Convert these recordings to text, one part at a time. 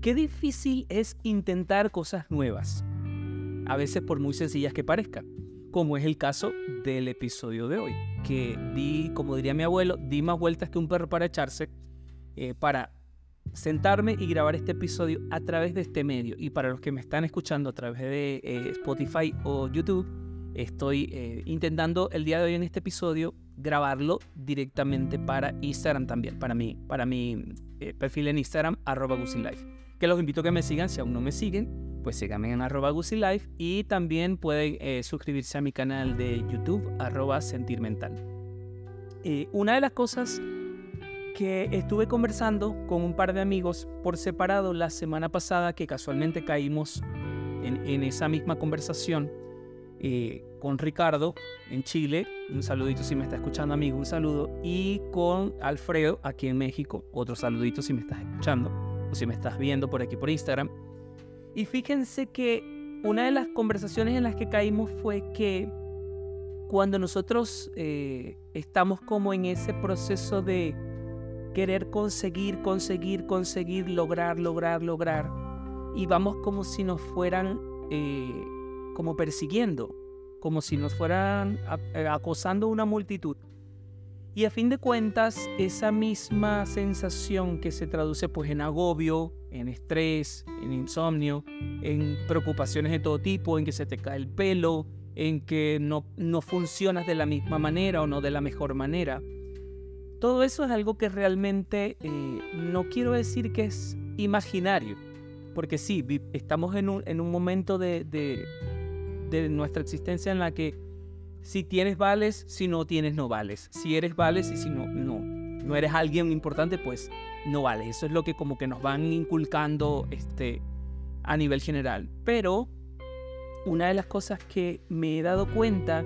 Qué difícil es intentar cosas nuevas, a veces por muy sencillas que parezcan, como es el caso del episodio de hoy, que di, como diría mi abuelo, di más vueltas que un perro para echarse, eh, para sentarme y grabar este episodio a través de este medio. Y para los que me están escuchando a través de eh, Spotify o YouTube, estoy eh, intentando el día de hoy en este episodio grabarlo directamente para Instagram también, para mí, para mi perfil en Instagram, arroba Life que los invito a que me sigan. Si aún no me siguen, pues síganme en arroba Life y también pueden eh, suscribirse a mi canal de YouTube, arroba Sentirmental. Eh, una de las cosas que estuve conversando con un par de amigos por separado la semana pasada, que casualmente caímos en, esa misma conversación eh, con Ricardo en Chile, un saludito si me está escuchando amigo, un saludo, y con Alfredo aquí en México, otro saludito si me estás escuchando o si me estás viendo por aquí por Instagram. Y fíjense que una de las conversaciones en las que caímos fue que cuando nosotros eh, estamos como en ese proceso de querer conseguir, conseguir, conseguir, lograr, lograr, lograr, y vamos como si nos fueran eh, como persiguiendo, como si nos fueran eh, acosando una multitud. Y a fin de cuentas, esa misma sensación que se traduce pues en agobio, en estrés, en insomnio, en preocupaciones de todo tipo, en que se te cae el pelo, en que no, no funcionas de la misma manera o no de la mejor manera. Todo eso es algo que realmente eh, no quiero decir que es imaginario, porque sí, estamos en un, en un momento de, de, de nuestra existencia en la que si tienes vales, si no tienes no vales. Si eres vales y si no, no. No eres alguien importante, pues no vales. Eso es lo que como que nos van inculcando este, a nivel general. Pero una de las cosas que me he dado cuenta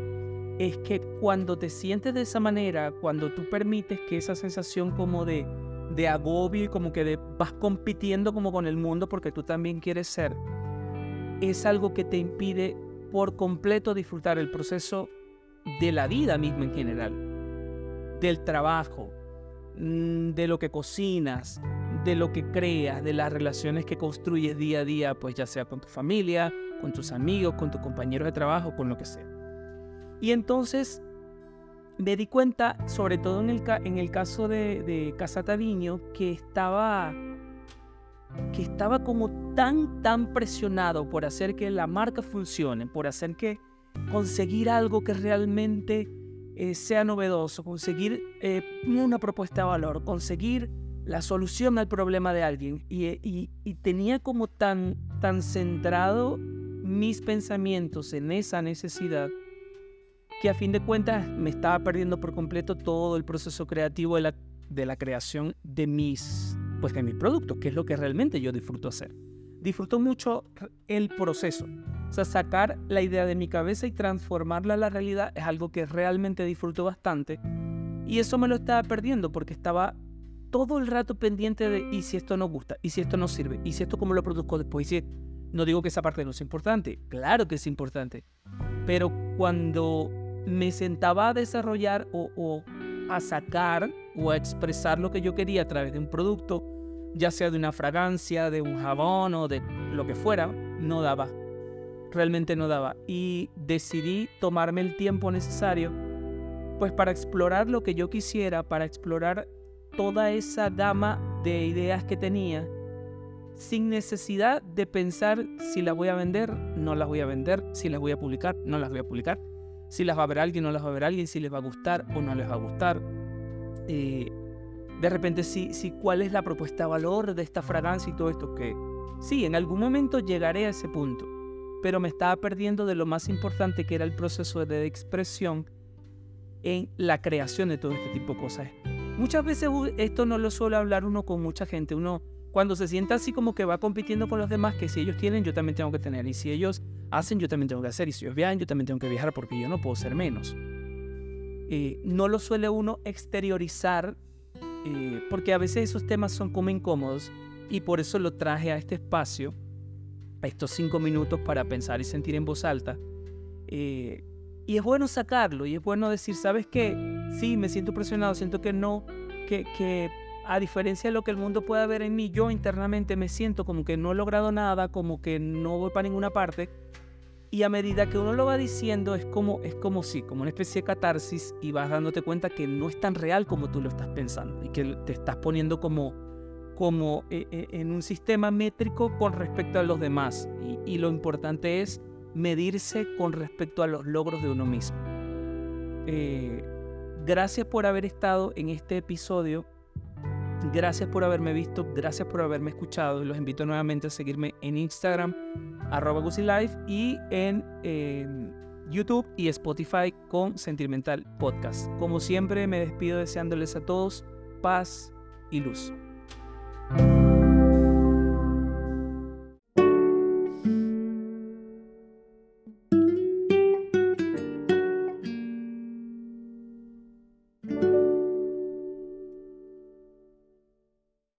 es que cuando te sientes de esa manera, cuando tú permites que esa sensación como de, de agobio y como que vas compitiendo como con el mundo porque tú también quieres ser, es algo que te impide por completo disfrutar el proceso de la vida misma en general, del trabajo, mm, de lo que cocinas, de lo que creas, de las relaciones que construyes día a día, pues ya sea con tu familia, con tus amigos, con tus compañeros de trabajo, con lo que sea. Y entonces me di cuenta, sobre todo en el, caso de, de Casatadiño, que estaba, que estaba como tan, tan presionado por hacer que la marca funcione, por hacer que conseguir algo que realmente eh, sea novedoso, conseguir eh, una propuesta de valor, conseguir la solución al problema de alguien. Y, tenía como tan, tan centrado mis pensamientos en esa necesidad que a fin de cuentas me estaba perdiendo por completo todo el proceso creativo de la, de la creación de mis, pues de mis productos, que es lo que realmente yo disfruto hacer. Disfruto mucho el proceso, o sea, sacar la idea de mi cabeza y transformarla a la realidad es algo que realmente disfruto bastante. Y eso me lo estaba perdiendo porque estaba todo el rato pendiente de, ¿y si esto no gusta? ¿Y si esto no sirve? ¿Y si esto cómo lo produzco después? ¿Y si no digo que esa parte no es importante, claro que es importante. Pero cuando me sentaba a desarrollar o a sacar o a expresar lo que yo quería a través de un producto, ya sea de una fragancia, de un jabón o de lo que fuera, no daba realmente no daba. Y decidí tomarme el tiempo necesario, pues para explorar lo que yo quisiera, para explorar toda esa gama de ideas que tenía, sin necesidad de pensar si las voy a vender, no las voy a vender, si las voy a publicar, no las voy a publicar, si las va a ver alguien, no las va a ver alguien, si les va a gustar o no les va a gustar. Eh, de repente, si, si cuál es la propuesta de valor de esta fragancia y todo esto, que sí, en algún momento llegaré a ese punto pero me estaba perdiendo de lo más importante que era el proceso de expresión en la creación de todo este tipo de cosas. Muchas veces esto no lo suele hablar uno con mucha gente, uno cuando se sienta así como que va compitiendo con los demás, que si ellos tienen, yo también tengo que tener, y si ellos hacen, yo también tengo que hacer, y si ellos viajan, yo también tengo que viajar porque yo no puedo ser menos. Eh, no lo suele uno exteriorizar eh, porque a veces esos temas son como incómodos y por eso lo traje a este espacio estos cinco minutos para pensar y sentir en voz alta. Eh, y es bueno sacarlo y es bueno decir, ¿sabes qué? Sí, me siento presionado, siento que no, que, que a diferencia de lo que el mundo pueda ver en mí, yo internamente me siento como que no he logrado nada, como que no voy para ninguna parte. Y a medida que uno lo va diciendo, es como, es como si, como una especie de catarsis, y vas dándote cuenta que no es tan real como tú lo estás pensando, y que te estás poniendo como, como eh, eh, en un sistema métrico con respecto a los demás. Y, lo importante es medirse con respecto a los logros de uno mismo. Eh, gracias por haber estado en este episodio. Gracias por haberme visto, gracias por haberme escuchado. Los invito nuevamente a seguirme en Instagram, arroba y en YouTube y Spotify con Sentimental Podcast. Como siempre, me despido deseándoles a todos paz y luz.